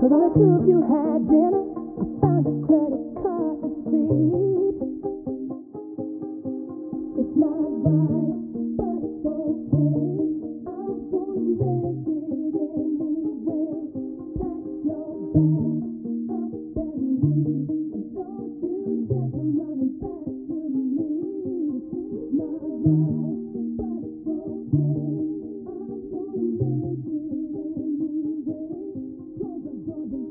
Cause only two of you had dinner. I found your credit card receipt. It's not right, but it's okay. I'm gonna make it anyway. Pack your bag up and leave. Don't you dare come running back to me. It's not right.